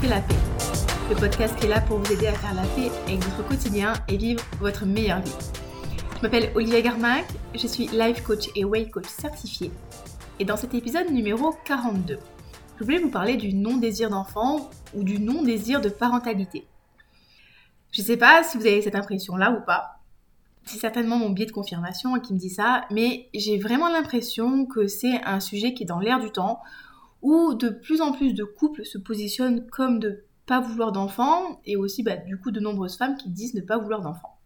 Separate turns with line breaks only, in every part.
fais la paix. Le podcast qui est là pour vous aider à faire la paix avec votre quotidien et vivre votre meilleure vie. Je m'appelle Olivia Garmac, je suis life coach et weight coach certifié. Et dans cet épisode numéro 42, je voulais vous parler du non-désir d'enfant ou du non-désir de parentalité. Je ne sais pas si vous avez cette impression-là ou pas. C'est certainement mon biais de confirmation qui me dit ça, mais j'ai vraiment l'impression que c'est un sujet qui est dans l'air du temps, où de plus en plus de couples se positionnent comme de pas vouloir d'enfants, et aussi bah, du coup de nombreuses femmes qui disent ne pas vouloir d'enfants.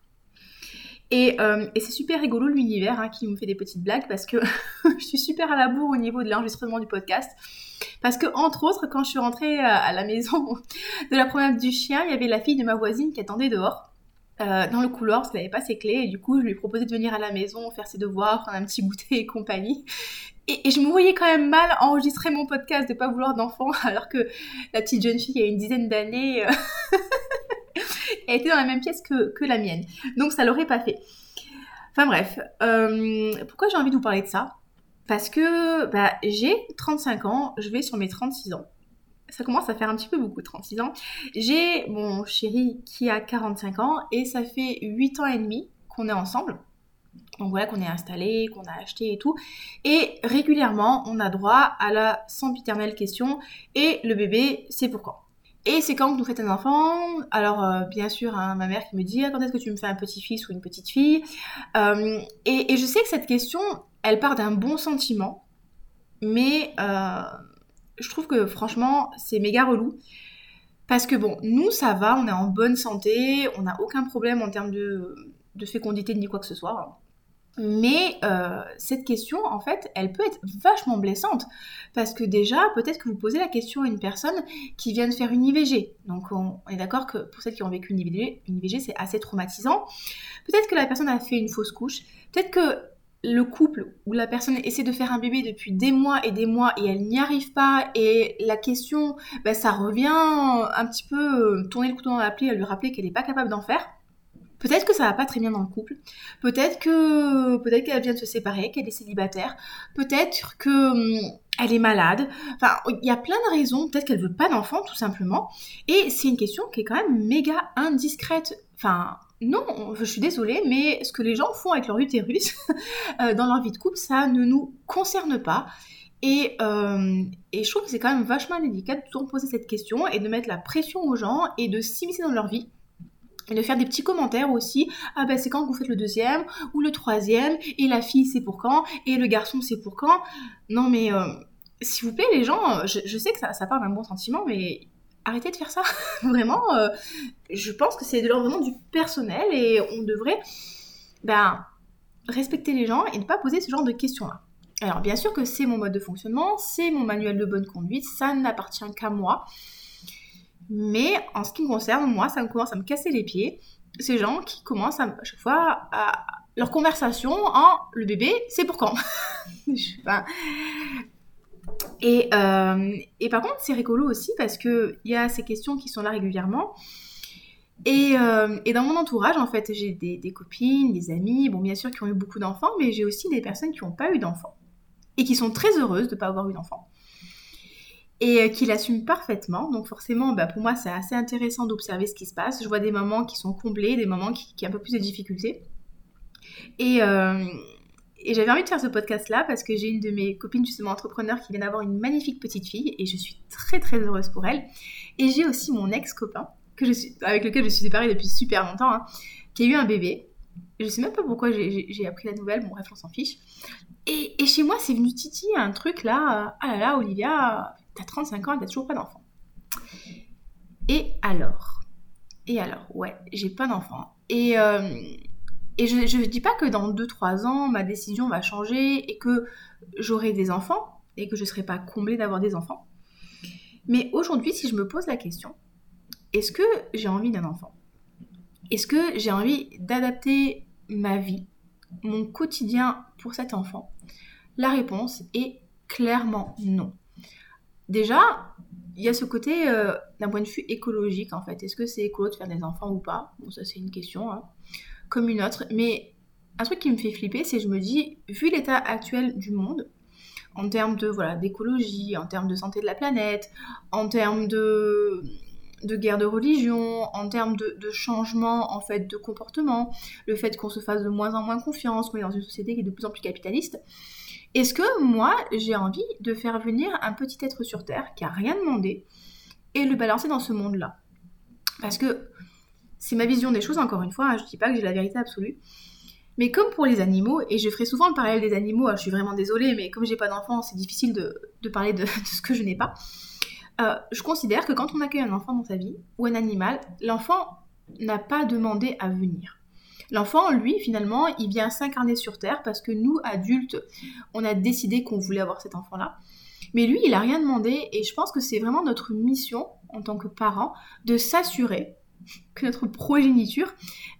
Et, euh, c'est super rigolo l'univers hein, qui me fait des petites blagues parce que je suis super à la bourre au niveau de l'enregistrement du podcast. Parce que, entre autres, quand je suis rentrée à la maison de la promenade du chien, il y avait la fille de ma voisine qui attendait dehors. Euh, dans le couloir parce qu'elle n'avait pas ses clés et du coup je lui ai proposé de venir à la maison faire ses devoirs, prendre un petit goûter et compagnie. Et, je me voyais quand même mal enregistrer mon podcast de pas vouloir d'enfant alors que la petite jeune fille il y a une dizaine d'années euh, était dans la même pièce que, la mienne. Donc ça l'aurait pas fait. Enfin bref, euh, pourquoi j'ai envie de vous parler de ça? Parce que bah, j'ai 35 ans, je vais sur mes 36 ans ça commence à faire un petit peu beaucoup, 36 ans. J'ai mon chéri qui a 45 ans et ça fait 8 ans et demi qu'on est ensemble. Donc voilà qu'on est installé, qu'on a acheté et tout. Et régulièrement, on a droit à la sempiternelle question et le bébé, c'est pour quand et c'est quand que nous faites un enfant? Alors, euh, bien sûr, hein, ma mère qui me dit ah, quand est-ce que tu me fais un petit-fils ou une petite fille euh, et, je sais que cette question, elle part d'un bon sentiment, mais euh, je trouve que franchement, c'est méga relou. Parce que bon, nous, ça va, on est en bonne santé, on n'a aucun problème en termes de, fécondité ni quoi que ce soit. Mais euh, cette question, en fait, elle peut être vachement blessante. Parce que déjà, peut-être que vous posez la question à une personne qui vient de faire une IVG. Donc on, est d'accord que pour celles qui ont vécu une IVG, une IVG c'est assez traumatisant. Peut-être que la personne a fait une fausse couche. Peut-être que le couple où la personne essaie de faire un bébé depuis des mois et des mois et elle n'y arrive pas et la question, ben, ça revient un petit peu euh, tourner le couteau dans la plaie à lui rappeler qu'elle n'est pas capable d'en faire. Peut-être que ça va pas très bien dans le couple. Peut-être que peut-être qu'elle vient de se séparer, qu'elle est célibataire. Peut-être que hum, elle est malade. Enfin, il y a plein de raisons. Peut-être qu'elle veut pas d'enfant, tout simplement. Et c'est une question qui est quand même méga indiscrète. Enfin, non, je suis désolée, mais ce que les gens font avec leur utérus euh, dans leur vie de couple, ça ne nous concerne pas. Et, euh, et je trouve que c'est quand même vachement délicat de toujours poser cette question et de mettre la pression aux gens et de s'immiscer dans leur vie. Et de faire des petits commentaires aussi. Ah ben c'est quand vous faites le deuxième ou le troisième et la fille c'est pour quand et le garçon c'est pour quand? Non mais euh, s'il vous plaît les gens, je, sais que ça, ça part d'un bon sentiment mais arrêtez de faire ça. vraiment, euh, je pense que c'est de l'ordre du personnel et on devrait ben, respecter les gens et ne pas poser ce genre de questions-là. Alors bien sûr que c'est mon mode de fonctionnement, c'est mon manuel de bonne conduite, ça n'appartient qu'à moi. Mais en ce qui me concerne, moi, ça me commence à me casser les pieds. Ces gens qui commencent à, chaque fois à leur conversation en le bébé, c'est pour quand? Euh, et, par contre, c'est rigolo aussi parce qu'il y a ces questions qui sont là régulièrement. Euh, et, dans mon entourage, en fait, j'ai des, copines, des amis, bon, bien sûr, qui ont eu beaucoup d'enfants, mais j'ai aussi des personnes qui n'ont pas eu d'enfants et qui sont très heureuses de ne pas avoir eu d'enfants et euh, qui l'assument parfaitement. Donc forcément, bah, pour moi, c'est assez intéressant d'observer ce qui se passe. Je vois des moments qui sont comblés, des moments qui, qui ont un peu plus de difficultés. Et, et j'avais envie de faire ce podcast-là parce que j'ai une de mes copines justement entrepreneurs qui vient d'avoir une magnifique petite fille et je suis très très heureuse pour elle. Et j'ai aussi mon ex-copain avec lequel je suis séparée depuis super longtemps, hein, qui a eu un bébé. Je sais même pas pourquoi j'ai appris la nouvelle, bon bref, on s'en fiche. Et, et, chez moi, c'est venu titiller un truc là, ah là là, Olivia, t'as 35 ans et t'as toujours pas d'enfant. Et alors? Et alors, ouais, j'ai pas d'enfant. Et, euh, et je ne dis pas que dans 2-3 ans, ma décision va changer et que j'aurai des enfants et que je ne serai pas comblée d'avoir des enfants. Mais aujourd'hui, si je me pose la question, est-ce que j'ai envie d'un enfant? Est-ce que j'ai envie d'adapter ma vie, mon quotidien pour cet enfant? La réponse est clairement non. Déjà, il y a ce côté euh, d'un point de vue écologique en fait. Est-ce que c'est écolo de faire des enfants ou pas? Bon, ça c'est une question. Hein comme une autre. Mais un truc qui me fait flipper, c'est je me dis, vu l'état actuel du monde, en termes de voilà d'écologie, en termes de santé de la planète, en termes de de guerre de religion, en termes de, changement en fait de comportement, le fait qu'on se fasse de moins en moins confiance, qu'on est dans une société qui est de plus en plus capitaliste. Est-ce que moi j'ai envie de faire venir un petit être sur Terre qui a rien demandé et le balancer dans ce monde-là? Parce que c'est ma vision des choses, encore une fois, hein, je ne dis pas que j'ai la vérité absolue. Mais comme pour les animaux, et je ferai souvent le parallèle des animaux, hein, je suis vraiment désolée, mais comme j'ai pas d'enfant, c'est difficile de, parler de, ce que je n'ai pas. Euh, je considère que quand on accueille un enfant dans sa vie, ou un animal, l'enfant n'a pas demandé à venir. L'enfant, lui, finalement, il vient s'incarner sur Terre parce que nous, adultes, on a décidé qu'on voulait avoir cet enfant-là. Mais lui, il n'a rien demandé et je pense que c'est vraiment notre mission en tant que parents de s'assurer que notre progéniture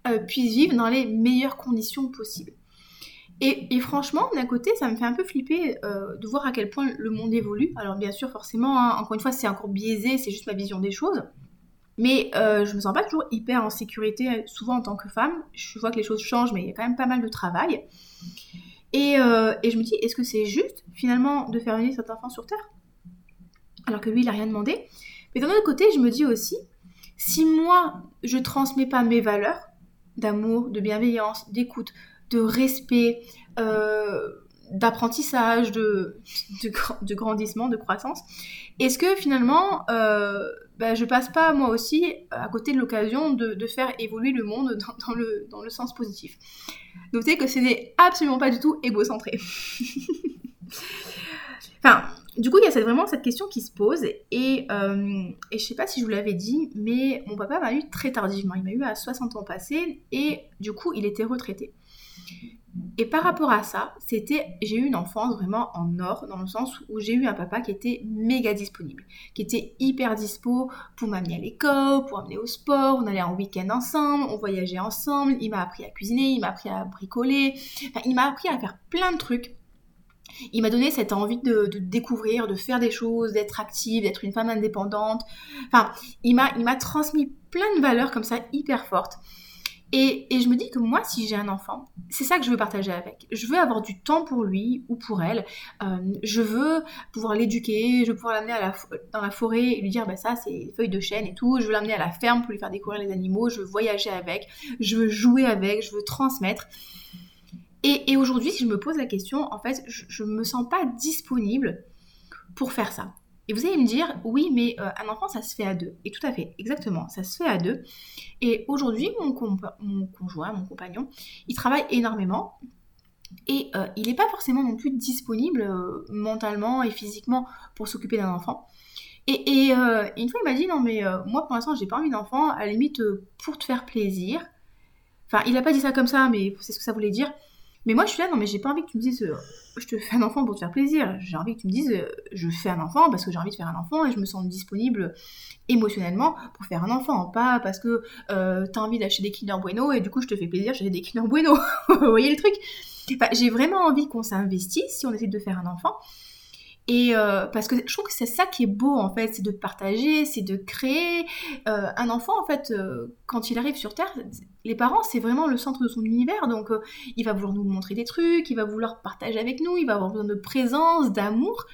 euh, puisse vivre dans les meilleures conditions possibles. Et, franchement, d'un côté, ça me fait un peu flipper euh, de voir à quel point le monde évolue. Alors bien sûr, forcément, hein, encore une fois, c'est encore biaisé, c'est juste ma vision des choses. Mais euh, je me sens pas toujours hyper en sécurité, souvent en tant que femme. Je vois que les choses changent, mais il y a quand même pas mal de travail. Et, et je me dis, est-ce que c'est juste, finalement, de faire venir cet enfant sur Terre? Alors que lui, il a rien demandé. Mais d'un autre côté, je me dis aussi, si moi, je transmets pas mes valeurs d'amour, de bienveillance, d'écoute, de respect, euh, d'apprentissage, de, grandissement, de croissance, est-ce que finalement, euh, bah, je passe pas moi aussi à côté de l'occasion de, faire évoluer le monde dans, le, dans le sens positif? Notez que ce n'est absolument pas du tout égocentré. enfin, du coup, il y a vraiment cette question qui se pose et, euh, et sais pas si je vous l'avais dit, mais mon papa m'a eu très tardivement. Il m'a eu à 60 ans passés et du coup, il était retraité. Et par rapport à ça, c'était, j'ai eu une enfance vraiment en or, dans le sens où j'ai eu un papa qui était méga disponible, qui était hyper dispo pour m'amener à l'école, pour m'amener au sport, on allait en week-end ensemble, on voyageait ensemble, il m'a appris à cuisiner, il m'a appris à bricoler, il m'a appris à faire plein de trucs il m'a donné cette envie de, découvrir, de faire des choses, d'être active, d'être une femme indépendante. Enfin, il m'a, il m'a transmis plein de valeurs comme ça hyper fortes. Et, je me dis que moi, si j'ai un enfant, c'est ça que je veux partager avec. Je veux avoir du temps pour lui ou pour elle. Euh, je veux pouvoir l'éduquer, je veux pouvoir l'amener dans la forêt et lui dire, bah ça, c'est feuilles de chêne et tout. Je veux l'amener à la ferme pour lui faire découvrir les animaux. Je veux voyager avec. Je veux jouer avec. Je veux transmettre. Et, aujourd'hui, si je me pose la question, en fait, je, ne me sens pas disponible pour faire ça. Et vous allez me dire, oui, mais euh, un enfant, ça se fait à deux. Et tout à fait, exactement, ça se fait à deux. Et aujourd'hui, mon, conjoint, mon compagnon, il travaille énormément. Et euh, il n'est pas forcément non plus disponible euh, mentalement et physiquement pour s'occuper d'un enfant. Et, une fois, il m'a dit, non, mais moi, pour l'instant, j'ai pas envie d'enfant, à la limite, pour te faire plaisir. Enfin, il n'a pas dit ça comme ça, mais c'est ce que ça voulait dire. Mais moi, je suis là, non, mais j'ai pas envie que tu me dises, euh, je te fais un enfant pour te faire plaisir. J'ai envie que tu me dises, euh, je fais un enfant parce que j'ai envie de faire un enfant et je me sens disponible émotionnellement pour faire un enfant. Pas parce que euh, t'as envie d'acheter des Kinder Bueno et du coup, je te fais plaisir, j'ai des Kinder Bueno. Vous voyez le truc? J'ai vraiment envie qu'on s'investisse si on essaie de faire un enfant. Et parce que je trouve que c'est ça qui est beau en fait, c'est de partager, c'est de créer. Un enfant en fait, quand il arrive sur Terre, les parents c'est vraiment le centre de son univers, donc il va vouloir nous montrer des trucs, il va vouloir partager avec nous, il va avoir besoin de présence, d'amour.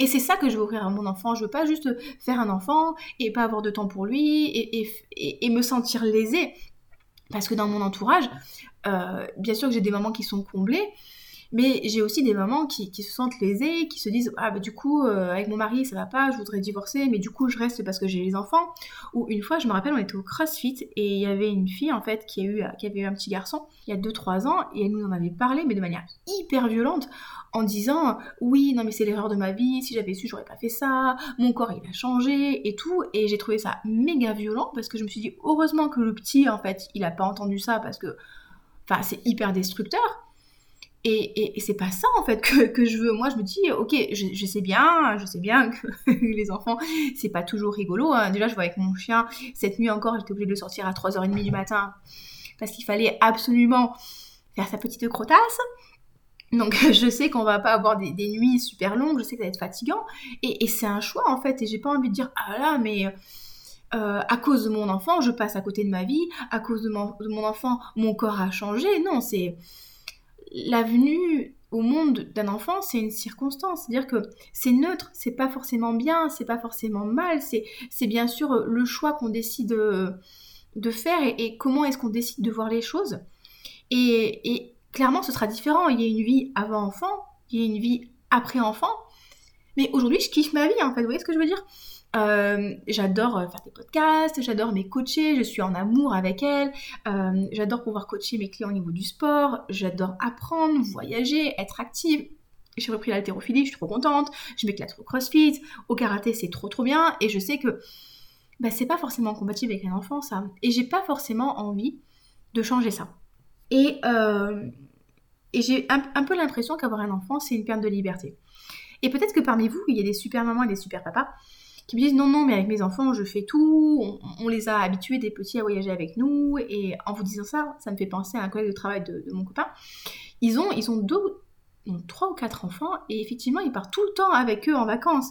Et c'est ça que je veux offrir à mon enfant. Je veux pas juste faire un enfant et pas avoir de temps pour lui et, et me sentir lésée. Parce que dans mon entourage, bien sûr que j'ai des mamans qui sont comblées, mais j'ai aussi des mamans qui, se sentent lésées, qui se disent Ah, bah du coup, euh, avec mon mari, ça va pas, je voudrais divorcer, mais du coup, je reste parce que j'ai les enfants. Ou une fois, je me rappelle, on était au CrossFit et il y avait une fille, en fait, qui, a eu, qui avait eu un petit garçon il y a 2-3 ans et elle nous en avait parlé, mais de manière hyper violente, en disant Oui, non, mais c'est l'erreur de ma vie, si j'avais su, j'aurais pas fait ça, mon corps, il a changé et tout. Et j'ai trouvé ça méga violent parce que je me suis dit Heureusement que le petit, en fait, il a pas entendu ça parce que. Enfin, c'est hyper destructeur. Et, c'est pas ça en fait que, je veux. Moi, je me dis, ok, je, sais bien, je sais bien que les enfants, c'est pas toujours rigolo. Hein. Déjà, je vois avec mon chien, cette nuit encore, j'étais obligée de le sortir à 3h30 du matin parce qu'il fallait absolument faire sa petite crotasse. Donc, je sais qu'on va pas avoir des, nuits super longues, je sais que ça va être fatigant. Et, c'est un choix en fait. Et j'ai pas envie de dire, ah là, mais. Euh, à cause de mon enfant, je passe à côté de ma vie, à cause de mon enfant, mon corps a changé. Non, c'est, la venue au monde d'un enfant, c'est une circonstance. C'est-à-dire que c'est neutre, c'est pas forcément bien, c'est pas forcément mal, c'est bien sûr le choix qu'on décide de, faire et, comment est-ce qu'on décide de voir les choses. Et, clairement, ce sera différent. Il y a une vie avant enfant, il y a une vie après enfant. Mais aujourd'hui, je kiffe ma vie, en fait. Vous voyez ce que je veux dire? Euh, j'adore faire des podcasts, j'adore mes coacher, je suis en amour avec elles, euh, j'adore pouvoir coacher mes clients au niveau du sport, j'adore apprendre, voyager, être active. J'ai repris l'haltérophilie, je suis trop contente, je m'éclate au crossfit, au karaté c'est trop trop bien et je sais que bah, c'est pas forcément compatible avec un enfant ça. Et j'ai pas forcément envie de changer ça. Euh, et j'ai un, peu l'impression qu'avoir un enfant c'est une perte de liberté. Et peut-être que parmi vous, il y a des super mamans et des super papas qui me disent non, non, mais avec mes enfants, je fais tout, on, les a habitués des petits à voyager avec nous, et en vous disant ça, ça me fait penser à un collègue de travail de, mon copain. Ils ont, ils ont deux, trois ou quatre enfants, et effectivement, ils partent tout le temps avec eux en vacances.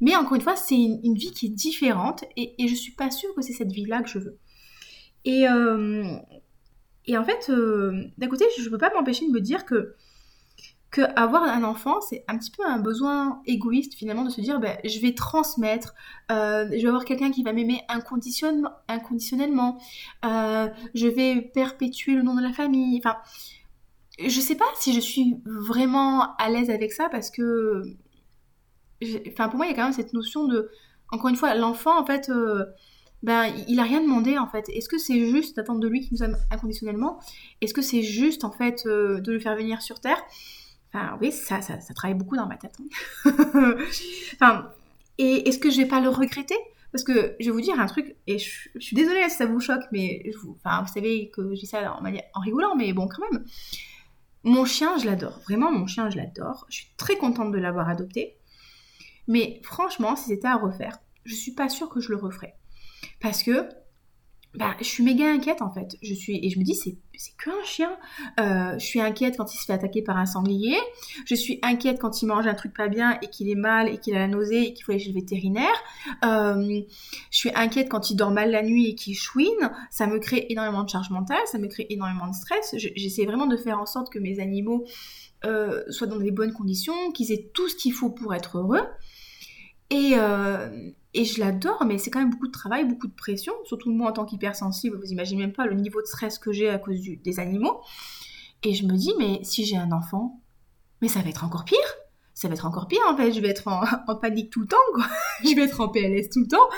Mais encore une fois, c'est une, vie qui est différente, et, je suis pas sûre que c'est cette vie-là que je veux. Et, euh, et en fait, euh, d'un côté, je ne peux pas m'empêcher de me dire que que avoir un enfant, c'est un petit peu un besoin égoïste finalement de se dire ben, je vais transmettre, euh, je vais avoir quelqu'un qui va m'aimer inconditionnellement, euh, je vais perpétuer le nom de la famille. Enfin, je sais pas si je suis vraiment à l'aise avec ça parce que, enfin, pour moi, il y a quand même cette notion de, encore une fois, l'enfant en fait. Euh, ben, il a rien demandé en fait. Est-ce que c'est juste d'attendre de lui qu'il nous aime inconditionnellement? Est-ce que c'est juste en fait de le faire venir sur Terre? Enfin, oui, ça, ça, travaille beaucoup dans ma tête. Hein. et est-ce que je vais pas le regretter? Parce que je vais vous dire un truc, et je, suis désolée si ça vous choque, mais vous, enfin, vous savez que je dis ça en, en rigolant, mais bon, quand même. Mon chien, je l'adore. Vraiment, mon chien, je l'adore. Je suis très contente de l'avoir adopté. Mais franchement, si c'était à refaire, je suis pas sûre que je le referais. Parce que bah, je suis méga inquiète en fait. Je suis et je me dis c'est qu'un chien. Euh, je suis inquiète quand il se fait attaquer par un sanglier. Je suis inquiète quand il mange un truc pas bien et qu'il est mal et qu'il a la nausée et qu'il faut aller chez le vétérinaire. Euh, je suis inquiète quand il dort mal la nuit et qu'il chouine. Ça me crée énormément de charge mentale, ça me crée énormément de stress. J'essaie vraiment de faire en sorte que mes animaux euh, soient dans des bonnes conditions, qu'ils aient tout ce qu'il faut pour être heureux. Et, et je l'adore, mais c'est quand même beaucoup de travail, beaucoup de pression, surtout moi en tant qu'hypersensible, vous imaginez même pas le niveau de stress que j'ai à cause des animaux. Et je me dis, mais si j'ai un enfant, mais ça va être encore pire. Ça va être encore pire en fait, je vais être en, panique tout le temps, quoi. je vais être en PLS tout le temps.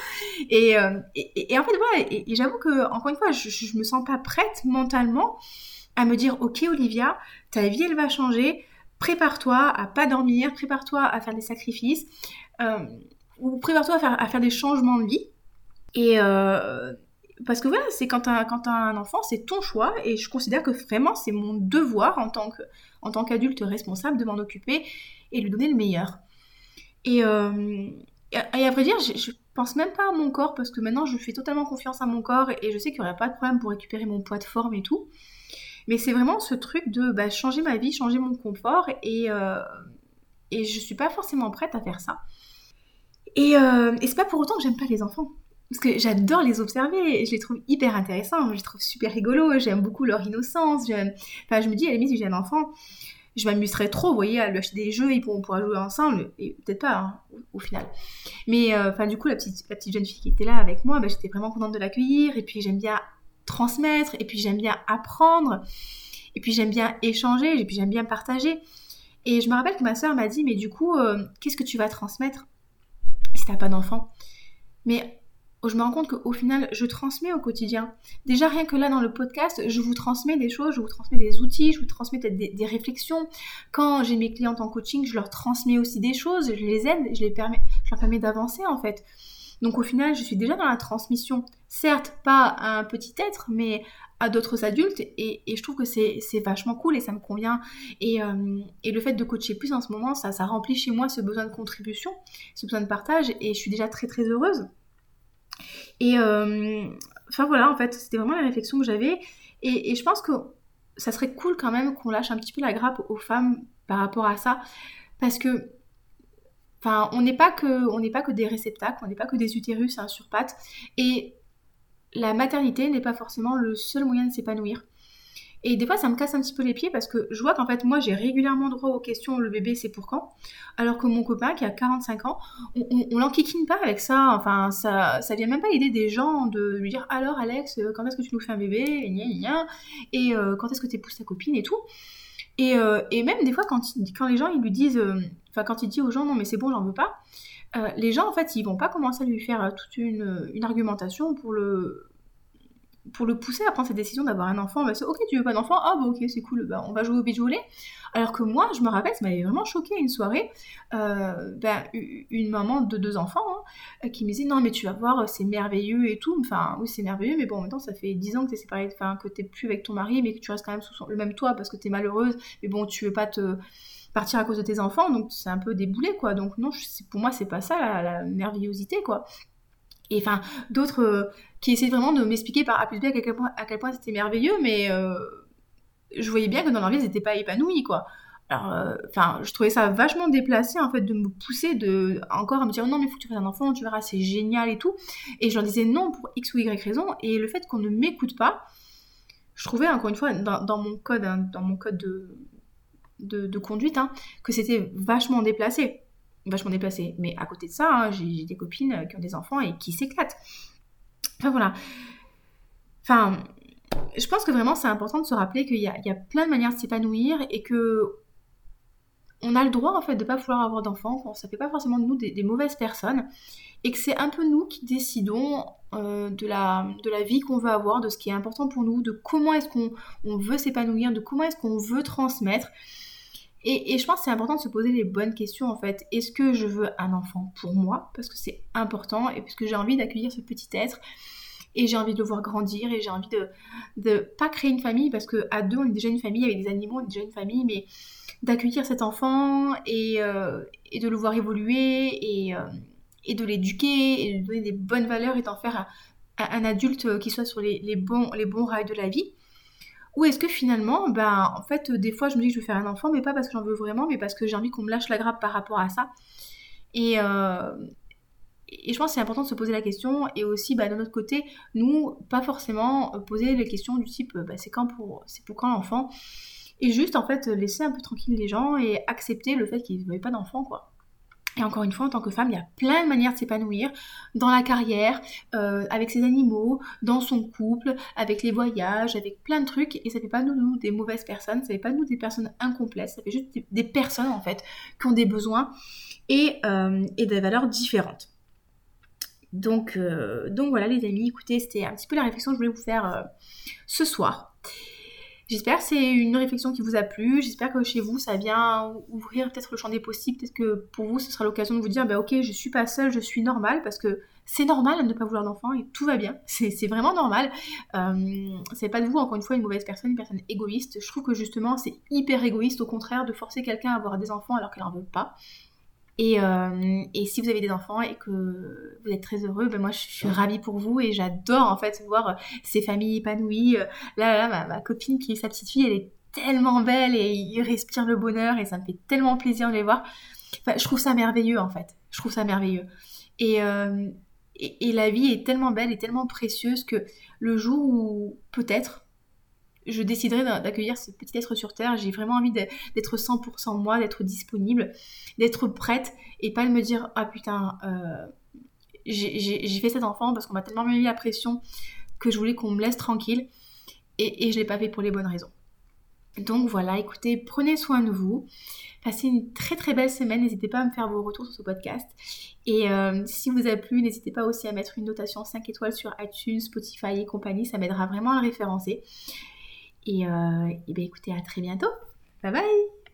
Et, euh, en fait, voilà, et, j'avoue que, encore une fois, je, je me sens pas prête mentalement à me dire, ok Olivia, ta vie elle va changer, prépare-toi à pas dormir, prépare-toi à faire des sacrifices. Euh, ou prépare-toi à faire, à faire des changements de vie. Et euh, parce que voilà, c'est quand tu as, un enfant, c'est ton choix et je considère que vraiment c'est mon devoir en tant, qu'adulte responsable de m'en occuper et lui donner le meilleur. Et, euh, et, à vrai dire, je, je, pense même pas à mon corps parce que maintenant je fais totalement confiance à mon corps et je sais qu'il n'y aurait pas de problème pour récupérer mon poids de forme et tout. Mais c'est vraiment ce truc de bah, changer ma vie, changer mon confort et, euh, et je suis pas forcément prête à faire ça. Et, euh, et c'est pas pour autant que j'aime pas les enfants. Parce que j'adore les observer, je les trouve hyper intéressants, je les trouve super rigolos, j'aime beaucoup leur innocence. Enfin, je me dis, à la si j'ai un enfant, je m'amuserais trop, vous voyez, à lui acheter des jeux, ils pourront jouer ensemble, et peut-être pas, hein, au, final. Mais, euh, enfin, du coup, la petite, la petite jeune fille qui était là avec moi, bah, j'étais vraiment contente de l'accueillir, et puis j'aime bien transmettre, et puis j'aime bien apprendre, et puis j'aime bien échanger, et puis j'aime bien partager. Et je me rappelle que ma soeur m'a dit, mais du coup, euh, qu'est-ce que tu vas transmettre si t'as pas d'enfant? Mais je me rends compte qu'au final, je transmets au quotidien. Déjà, rien que là, dans le podcast, je vous transmets des choses, je vous transmets des outils, je vous transmets peut-être des, réflexions. Quand j'ai mes clientes en coaching, je leur transmets aussi des choses, je les aide, je, les permets, je leur permets d'avancer en fait. Donc au final, je suis déjà dans la transmission. Certes, pas à un petit être, mais à d'autres adultes. Et, je trouve que c'est vachement cool et ça me convient. Euh, et, le fait de coacher plus en ce moment ça, remplit chez moi ce besoin de contribution ce besoin de partage. Et je suis déjà très très heureuse. Et euh, enfin voilà en fait c'était vraiment la réflexion que j'avais. Et, je pense que ça serait cool quand même qu'on lâche un petit peu la grappe aux femmes par rapport à ça. Parce que Enfin, on n'est pas que, on n'est pas que des réceptacles, on n'est pas que des utérus hein, sur pattes. Et la maternité n'est pas forcément le seul moyen de s'épanouir. Et des fois, ça me casse un petit peu les pieds parce que je vois qu'en fait, moi, j'ai régulièrement droit aux questions le bébé, c'est pour quand? Alors que mon copain, qui a 45 ans, on, on, l'enquiquine pas avec ça. Enfin, ça, ça vient même pas l'idée des gens de lui dire alors, Alex, euh, quand est-ce que tu nous fais un bébé Et euh, quand est-ce que tu épouses ta copine et tout. Et, euh, et, même des fois, quand, les gens ils lui disent, enfin, quand il dit aux gens non, mais c'est bon, j'en veux pas, les gens en fait, ils vont pas commencer à lui faire toute une argumentation pour le pour le pousser à prendre cette décision d'avoir un enfant, bah c'est ok, tu veux pas d'enfant, ah bah ok, c'est cool, bah, on va jouer au beach. Alors que moi, je me rappelle, ça m'avait vraiment choqué une soirée, euh, bah, une maman de deux enfants hein, qui me disait non mais tu vas voir, c'est merveilleux et tout. Enfin oui c'est merveilleux, mais bon en même temps ça fait dix ans que t'es séparée, enfin que t'es plus avec ton mari, mais que tu restes quand même sous le même toit parce que t'es malheureuse. Mais bon tu veux pas te partir à cause de tes enfants, donc c'est un peu déboulé quoi. Donc non, pour moi c'est pas ça la, la quoi. Et enfin, d'autres euh, qui essayaient vraiment de m'expliquer par A plus B à quel point, point c'était merveilleux, mais euh, je voyais bien que dans leur vie, ils n'étaient pas épanouis, quoi. Alors, euh, enfin, je trouvais ça vachement déplacé, en fait, de me pousser de, encore à me dire non, mais il faut que tu fasses un enfant, tu verras, c'est génial et tout. Et je leur disais non pour X ou Y raison. Et le fait qu'on ne m'écoute pas, je trouvais, encore une fois, dans, mon code, hein, dans mon code de, de, conduite, hein, que c'était vachement déplacé vachement déplacée. Mais à côté de ça, hein, j'ai des copines euh, qui ont des enfants et qui s'éclatent. Enfin voilà. Enfin, je pense que vraiment c'est important de se rappeler qu'il y, a plein de manières de s'épanouir et que on a le droit en fait de pas vouloir avoir d'enfants, ça fait pas forcément de nous des, mauvaises personnes et que c'est un peu nous qui décidons euh, de, la, de la vie qu'on veut avoir, de ce qui est important pour nous, de comment est-ce qu'on veut s'épanouir, de comment est-ce qu'on veut transmettre. Et, je pense que c'est important de se poser les bonnes questions en fait. Est-ce que je veux un enfant pour moi? Parce que c'est important. Et parce que j'ai envie d'accueillir ce petit être. Et j'ai envie de le voir grandir. Et j'ai envie de ne pas créer une famille. Parce qu'à deux on est déjà une famille. Avec des animaux, on est déjà une famille, mais d'accueillir cet enfant et, euh, de le voir évoluer euh, et, de l'éduquer et de lui donner des bonnes valeurs et d'en faire un, adulte qui soit sur les, bons, les bons rails de la vie. Ou est-ce que finalement, ben, en fait, des fois, je me dis que je veux faire un enfant, mais pas parce que j'en veux vraiment, mais parce que j'ai envie qu'on me lâche la grappe par rapport à ça. Et, euh, et je pense que c'est important de se poser la question. Et aussi, ben, de notre côté, nous, pas forcément poser les questions du type, ben, c'est quand pour, c'est pour quand l'enfant? Et juste, en fait, laisser un peu tranquille les gens et accepter le fait qu'ils ne veulent pas d'enfant, quoi. Et encore une fois, en tant que femme, il y a plein de manières de s'épanouir dans la carrière, euh, avec ses animaux, dans son couple, avec les voyages, avec plein de trucs. Et ça fait pas nous, nous des mauvaises personnes, ça fait pas nous des personnes incomplètes, ça fait juste des, personnes en fait qui ont des besoins et, euh, des valeurs différentes. Donc, euh, donc voilà les amis, écoutez, c'était un petit peu la réflexion que je voulais vous faire ce soir. J'espère que c'est une réflexion qui vous a plu. J'espère que chez vous, ça vient ouvrir peut-être le champ des possibles. Peut-être que pour vous, ce sera l'occasion de vous dire, bah ok, je suis pas seule, je suis normale, parce que c'est normal de ne pas vouloir d'enfant et tout va bien. C'est vraiment normal. Euh, c'est pas de vous, encore une fois, une mauvaise personne, une personne égoïste. Je trouve que justement, c'est hyper égoïste, au contraire, de forcer quelqu'un à avoir des enfants alors qu'elle en veut pas. Euh, et, si vous avez des enfants et que vous êtes très heureux, ben moi je suis ravie pour vous et j'adore en fait voir ces familles épanouies. Là, là, ma, copine qui est sa petite fille, elle est tellement belle et il respire le bonheur et ça me fait tellement plaisir de les voir. je trouve ça merveilleux en fait. Je trouve ça merveilleux. Euh, et, et la vie est tellement belle et tellement précieuse que le jour où peut-être je déciderai d'accueillir ce petit être sur Terre. J'ai vraiment envie d'être 100% moi, d'être disponible, d'être prête et pas de me dire ah putain, euh, j'ai fait cet enfant parce qu'on m'a tellement mis la pression que je voulais qu'on me laisse tranquille et, je l'ai pas fait pour les bonnes raisons. Donc voilà, écoutez, prenez soin de vous. Passez une très très belle semaine. N'hésitez pas à me faire vos retours sur ce podcast. Et euh, si vous a plu, n'hésitez pas aussi à mettre une notation 5 étoiles sur iTunes, Spotify et compagnie. Ça m'aidera vraiment à référencer. Et, euh, et bien écoutez, à très bientôt. Bye bye